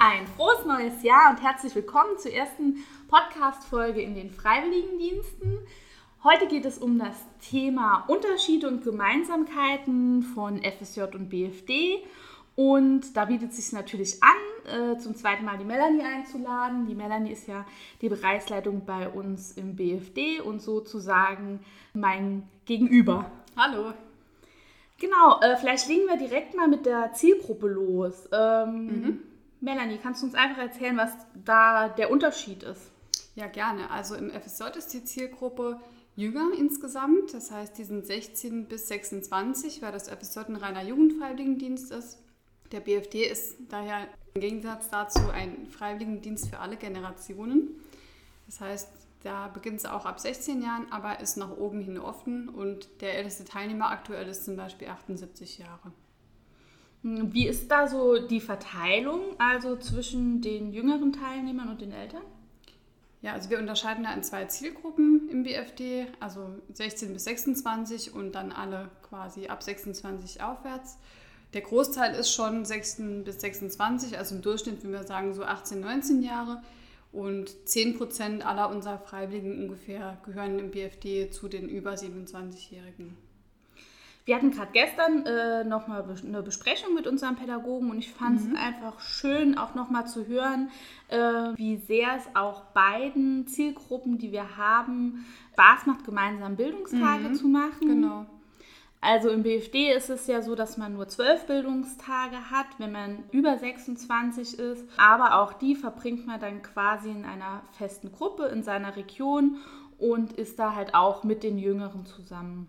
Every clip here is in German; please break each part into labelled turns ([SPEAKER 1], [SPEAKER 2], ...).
[SPEAKER 1] Ein frohes neues Jahr und herzlich willkommen zur ersten Podcast-Folge in den Freiwilligendiensten. Heute geht es um das Thema Unterschiede und Gemeinsamkeiten von FSJ und BFD. Und da bietet es sich natürlich an, äh, zum zweiten Mal die Melanie einzuladen. Die Melanie ist ja die Bereichsleitung bei uns im BFD und sozusagen mein Gegenüber.
[SPEAKER 2] Hallo.
[SPEAKER 1] Genau, äh, vielleicht legen wir direkt mal mit der Zielgruppe los. Ähm, mhm. Melanie, kannst du uns einfach erzählen, was da der Unterschied ist?
[SPEAKER 2] Ja, gerne. Also im FSJ ist die Zielgruppe jünger insgesamt. Das heißt, die sind 16 bis 26, weil das FSJ ein reiner Jugendfreiwilligendienst ist. Der BFD ist daher im Gegensatz dazu ein Freiwilligendienst für alle Generationen. Das heißt, da beginnt es auch ab 16 Jahren, aber ist nach oben hin offen und der älteste Teilnehmer aktuell ist zum Beispiel 78 Jahre.
[SPEAKER 1] Hm, wie ist da so die Verteilung, also zwischen den jüngeren Teilnehmern und den Eltern?
[SPEAKER 2] Ja, also wir unterscheiden da in zwei Zielgruppen im BFD, also 16 bis 26 und dann alle quasi ab 26 aufwärts. Der Großteil ist schon 16 bis 26, also im Durchschnitt würden wir sagen so 18, 19 Jahre. Und 10 Prozent aller unserer Freiwilligen ungefähr gehören im BFD zu den über 27-Jährigen.
[SPEAKER 1] Wir hatten gerade gestern äh, nochmal eine Besprechung mit unserem Pädagogen und ich fand es mhm. einfach schön, auch nochmal zu hören, äh, wie sehr es auch beiden Zielgruppen, die wir haben, Spaß macht, gemeinsam Bildungstage mhm. zu machen.
[SPEAKER 2] Genau.
[SPEAKER 1] Also im BFD ist es ja so, dass man nur zwölf Bildungstage hat, wenn man über 26 ist. Aber auch die verbringt man dann quasi in einer festen Gruppe in seiner Region und ist da halt auch mit den Jüngeren zusammen.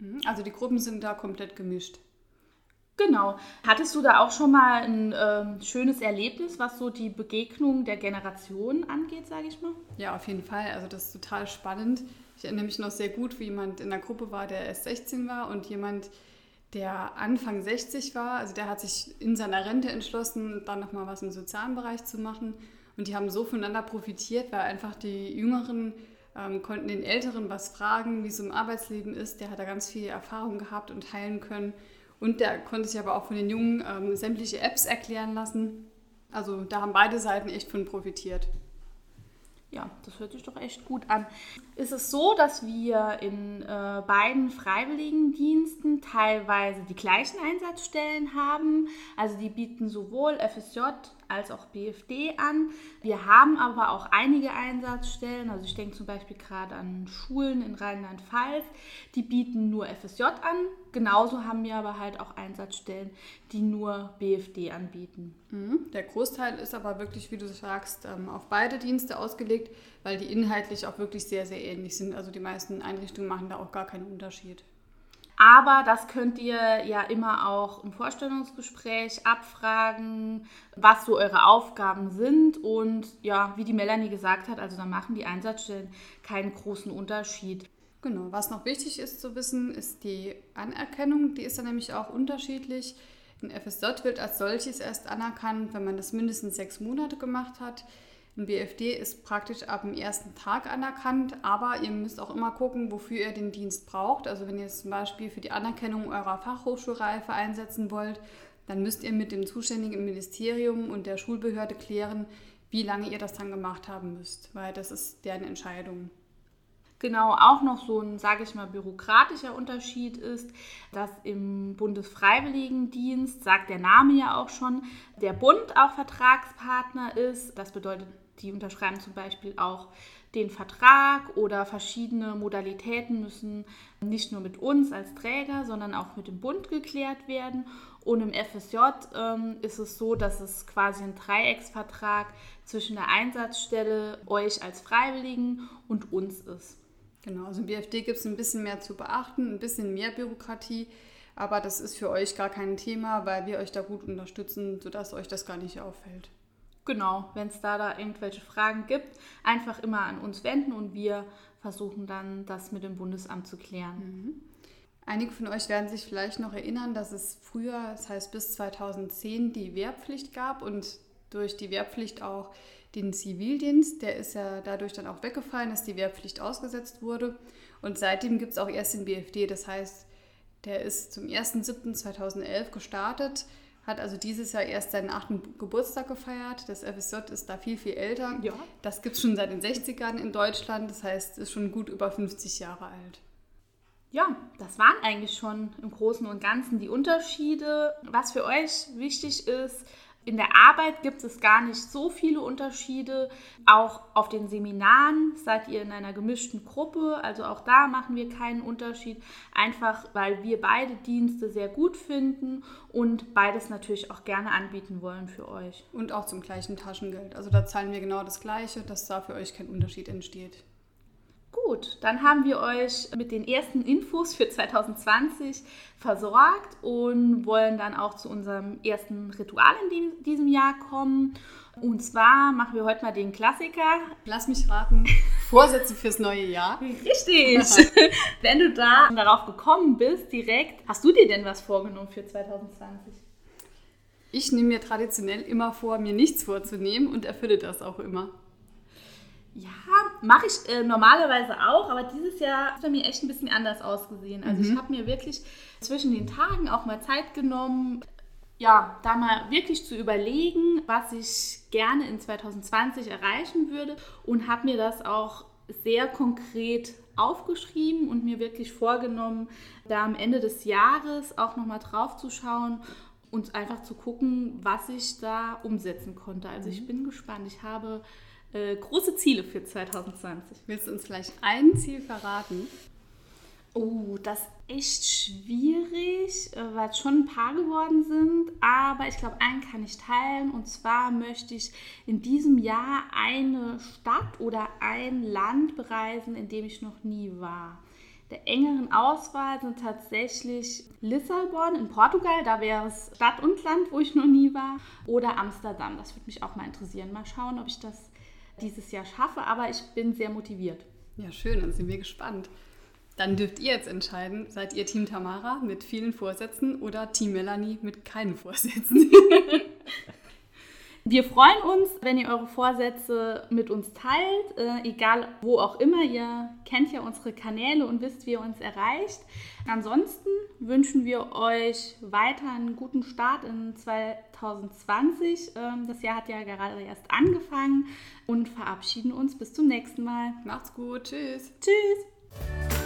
[SPEAKER 2] Mhm. Also die Gruppen sind da komplett gemischt.
[SPEAKER 1] Genau. Hattest du da auch schon mal ein ähm, schönes Erlebnis, was so die Begegnung der Generationen angeht, sage ich mal?
[SPEAKER 2] Ja, auf jeden Fall. Also das ist total spannend. Ich erinnere mich noch sehr gut, wie jemand in der Gruppe war, der erst 16 war und jemand, der Anfang 60 war. Also der hat sich in seiner Rente entschlossen, dann nochmal was im sozialen Bereich zu machen. Und die haben so voneinander profitiert, weil einfach die Jüngeren ähm, konnten den Älteren was fragen, wie es im Arbeitsleben ist. Der hat da ganz viel Erfahrung gehabt und teilen können. Und der konnte sich aber auch von den Jungen ähm, sämtliche Apps erklären lassen. Also da haben beide Seiten echt von profitiert.
[SPEAKER 1] Ja, das hört sich doch echt gut an. Ist es so, dass wir in äh, beiden Freiwilligendiensten teilweise die gleichen Einsatzstellen haben? Also die bieten sowohl FSJ als auch BFD an. Wir haben aber auch einige Einsatzstellen, also ich denke zum Beispiel gerade an Schulen in Rheinland-Pfalz, die bieten nur FSJ an. Genauso haben wir aber halt auch Einsatzstellen, die nur BFD anbieten.
[SPEAKER 2] Mhm. Der Großteil ist aber wirklich, wie du sagst, ähm, auf beide Dienste ausgelegt, weil die inhaltlich auch wirklich sehr, sehr ähnlich sind. Also die meisten Einrichtungen machen da auch gar keinen Unterschied.
[SPEAKER 1] Aber das könnt ihr ja immer auch im Vorstellungsgespräch abfragen, was so eure Aufgaben sind. Und ja, wie die Melanie gesagt hat, also da machen die Einsatzstellen keinen großen Unterschied.
[SPEAKER 2] Genau, was noch wichtig ist zu wissen, ist die Anerkennung. Die ist dann nämlich auch unterschiedlich. Ein FSJ wird als solches erst anerkannt, wenn man das mindestens sechs Monate gemacht hat. Ein BFD ist praktisch ab dem ersten Tag anerkannt, aber ihr müsst auch immer gucken, wofür ihr den Dienst braucht. Also wenn ihr es zum Beispiel für die Anerkennung eurer Fachhochschulreife einsetzen wollt, dann müsst ihr mit dem zuständigen Ministerium und der Schulbehörde klären, wie lange ihr das dann gemacht haben müsst, weil das ist deren Entscheidung.
[SPEAKER 1] Genau, auch noch so ein, sage ich mal, bürokratischer Unterschied ist, dass im Bundesfreiwilligendienst, sagt der Name ja auch schon, der Bund auch Vertragspartner ist. Das bedeutet, die unterschreiben zum Beispiel auch den Vertrag oder verschiedene Modalitäten müssen nicht nur mit uns als Träger, sondern auch mit dem Bund geklärt werden. Und im FSJ ähm, ist es so, dass es quasi ein Dreiecksvertrag zwischen der Einsatzstelle, euch als Freiwilligen und uns ist.
[SPEAKER 2] Genau, also im BFD gibt es ein bisschen mehr zu beachten, ein bisschen mehr Bürokratie, aber das ist für euch gar kein Thema, weil wir euch da gut unterstützen, sodass euch das gar nicht auffällt.
[SPEAKER 1] Genau, wenn es da, da irgendwelche Fragen gibt, einfach immer an uns wenden und wir versuchen dann, das mit dem Bundesamt zu klären.
[SPEAKER 2] Mhm. Einige von euch werden sich vielleicht noch erinnern, dass es früher, das heißt bis 2010, die Wehrpflicht gab und durch die Wehrpflicht auch den Zivildienst. Der ist ja dadurch dann auch weggefallen, dass die Wehrpflicht ausgesetzt wurde. Und seitdem gibt es auch erst den BFD. Das heißt, der ist zum 1.7.2011 gestartet, hat also dieses Jahr erst seinen achten Geburtstag gefeiert. Das FSJ ist da viel, viel älter.
[SPEAKER 1] Ja.
[SPEAKER 2] Das gibt es schon seit den 60ern in Deutschland. Das heißt, es ist schon gut über 50 Jahre alt.
[SPEAKER 1] Ja, das waren eigentlich schon im Großen und Ganzen die Unterschiede. Was für euch wichtig ist, in der Arbeit gibt es gar nicht so viele Unterschiede. Auch auf den Seminaren seid ihr in einer gemischten Gruppe. Also auch da machen wir keinen Unterschied. Einfach weil wir beide Dienste sehr gut finden und beides natürlich auch gerne anbieten wollen für euch.
[SPEAKER 2] Und auch zum gleichen Taschengeld. Also da zahlen wir genau das Gleiche, dass da für euch kein Unterschied entsteht.
[SPEAKER 1] Gut, dann haben wir euch mit den ersten Infos für 2020 versorgt und wollen dann auch zu unserem ersten Ritual in diesem Jahr kommen. Und zwar machen wir heute mal den Klassiker.
[SPEAKER 2] Lass mich raten. Vorsätze fürs neue Jahr.
[SPEAKER 1] Richtig. Wenn du da darauf gekommen bist, direkt, hast du dir denn was vorgenommen für 2020?
[SPEAKER 2] Ich nehme mir traditionell immer vor, mir nichts vorzunehmen und erfülle das auch immer.
[SPEAKER 1] Mache ich äh, normalerweise auch, aber dieses Jahr hat es bei mir echt ein bisschen anders ausgesehen. Also mhm. ich habe mir wirklich zwischen den Tagen auch mal Zeit genommen, ja, da mal wirklich zu überlegen, was ich gerne in 2020 erreichen würde und habe mir das auch sehr konkret aufgeschrieben und mir wirklich vorgenommen, da am Ende des Jahres auch nochmal drauf zu schauen und einfach zu gucken, was ich da umsetzen konnte. Also ich mhm. bin gespannt. Ich habe äh, große Ziele für 2020.
[SPEAKER 2] Willst du uns vielleicht ein Ziel verraten?
[SPEAKER 1] Oh, das ist echt schwierig, äh, weil es schon ein paar geworden sind. Aber ich glaube, einen kann ich teilen. Und zwar möchte ich in diesem Jahr eine Stadt oder ein Land bereisen, in dem ich noch nie war. Der engeren Auswahl sind tatsächlich Lissabon in Portugal, da wäre es Stadt und Land, wo ich noch nie war, oder Amsterdam. Das würde mich auch mal interessieren. Mal schauen, ob ich das dieses Jahr schaffe, aber ich bin sehr motiviert.
[SPEAKER 2] Ja, schön, dann sind wir gespannt. Dann dürft ihr jetzt entscheiden, seid ihr Team Tamara mit vielen Vorsätzen oder Team Melanie mit keinen Vorsätzen?
[SPEAKER 1] Wir freuen uns, wenn ihr eure Vorsätze mit uns teilt, äh, egal wo auch immer. Ihr kennt ja unsere Kanäle und wisst, wie ihr uns erreicht. Ansonsten wünschen wir euch weiter einen guten Start in 2020. Ähm, das Jahr hat ja gerade erst angefangen und verabschieden uns bis zum nächsten Mal.
[SPEAKER 2] Macht's gut. Tschüss.
[SPEAKER 1] Tschüss.